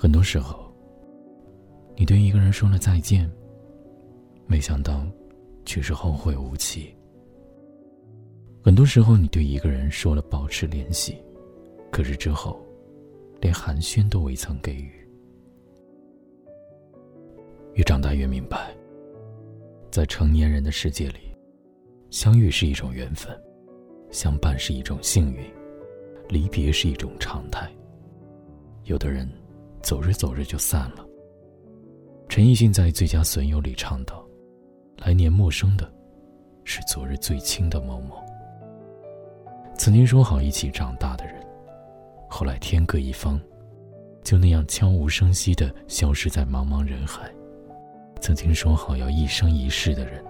很多时候，你对一个人说了再见，没想到却是后会无期。很多时候，你对一个人说了保持联系，可是之后，连寒暄都未曾给予。越长大越明白，在成年人的世界里，相遇是一种缘分，相伴是一种幸运，离别是一种常态。有的人。走着走着就散了。陈奕迅在《最佳损友》里唱道：“来年陌生的，是昨日最亲的某某。曾经说好一起长大的人，后来天各一方，就那样悄无声息的消失在茫茫人海。曾经说好要一生一世的人，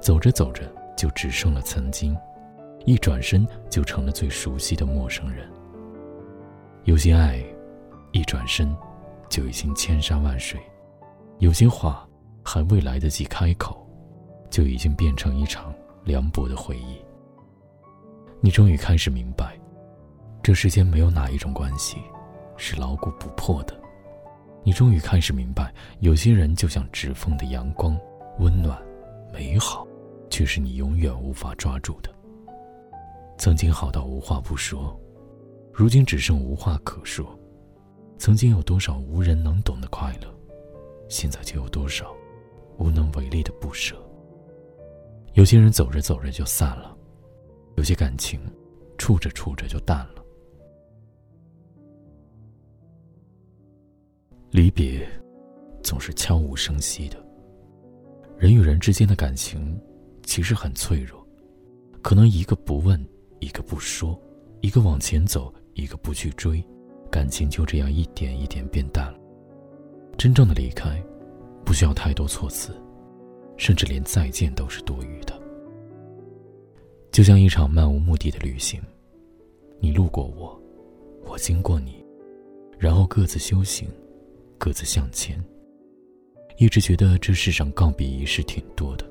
走着走着就只剩了曾经，一转身就成了最熟悉的陌生人。有些爱，一转身。”就已经千山万水，有些话还未来得及开口，就已经变成一场凉薄的回忆。你终于开始明白，这世间没有哪一种关系是牢固不破的。你终于开始明白，有些人就像指缝的阳光，温暖、美好，却是你永远无法抓住的。曾经好到无话不说，如今只剩无话可说。曾经有多少无人能懂的快乐，现在就有多少无能为力的不舍。有些人走着走着就散了，有些感情处着处着就淡了。离别总是悄无声息的。人与人之间的感情其实很脆弱，可能一个不问，一个不说，一个往前走，一个不去追。感情就这样一点一点变淡了。真正的离开，不需要太多措辞，甚至连再见都是多余的。就像一场漫无目的的旅行，你路过我，我经过你，然后各自修行，各自向前。一直觉得这世上告别仪式挺多的，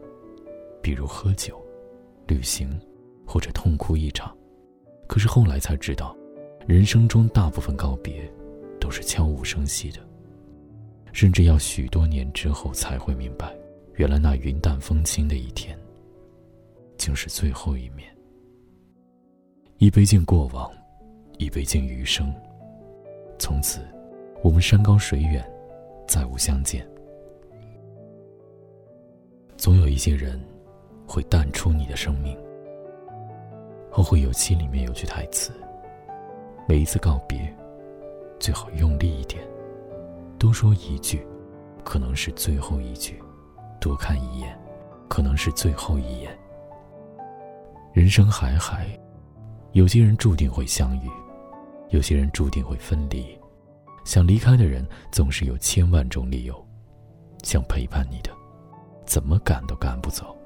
比如喝酒、旅行，或者痛哭一场。可是后来才知道。人生中大部分告别，都是悄无声息的，甚至要许多年之后才会明白，原来那云淡风轻的一天，竟是最后一面。一杯敬过往，一杯敬余生。从此，我们山高水远，再无相见。总有一些人，会淡出你的生命。《后会有期》里面有句台词。每一次告别，最好用力一点，多说一句，可能是最后一句；多看一眼，可能是最后一眼。人生海海，有些人注定会相遇，有些人注定会分离。想离开的人总是有千万种理由，想陪伴你的，怎么赶都赶不走。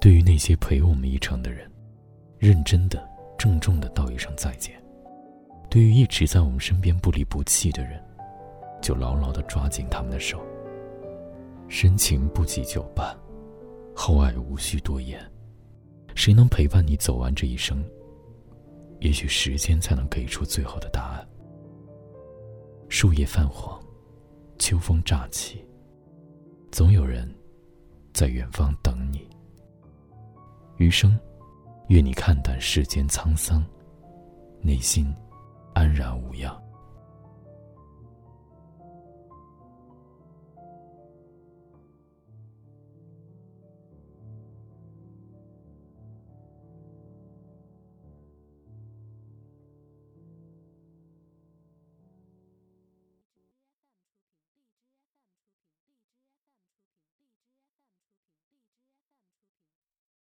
对于那些陪我们一程的人，认真的、郑重的道一声再见。对于一直在我们身边不离不弃的人，就牢牢的抓紧他们的手。深情不及久伴，厚爱无需多言。谁能陪伴你走完这一生？也许时间才能给出最后的答案。树叶泛黄，秋风乍起，总有人在远方等你。余生，愿你看淡世间沧桑，内心。安然无恙。